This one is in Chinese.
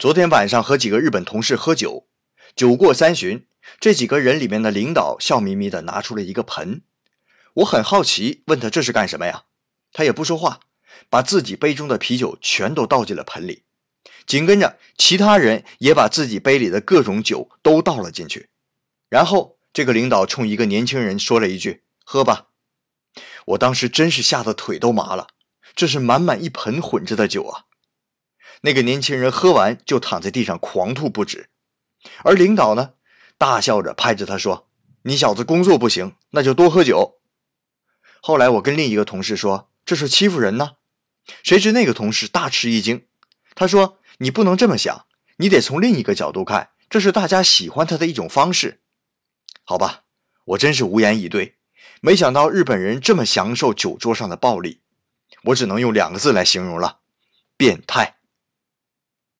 昨天晚上和几个日本同事喝酒，酒过三巡，这几个人里面的领导笑眯眯的拿出了一个盆，我很好奇，问他这是干什么呀？他也不说话，把自己杯中的啤酒全都倒进了盆里，紧跟着其他人也把自己杯里的各种酒都倒了进去，然后这个领导冲一个年轻人说了一句：“喝吧。”我当时真是吓得腿都麻了，这是满满一盆混着的酒啊！那个年轻人喝完就躺在地上狂吐不止，而领导呢，大笑着拍着他说：“你小子工作不行，那就多喝酒。”后来我跟另一个同事说：“这是欺负人呢。”谁知那个同事大吃一惊，他说：“你不能这么想，你得从另一个角度看，这是大家喜欢他的一种方式。”好吧，我真是无言以对。没想到日本人这么享受酒桌上的暴力，我只能用两个字来形容了：变态。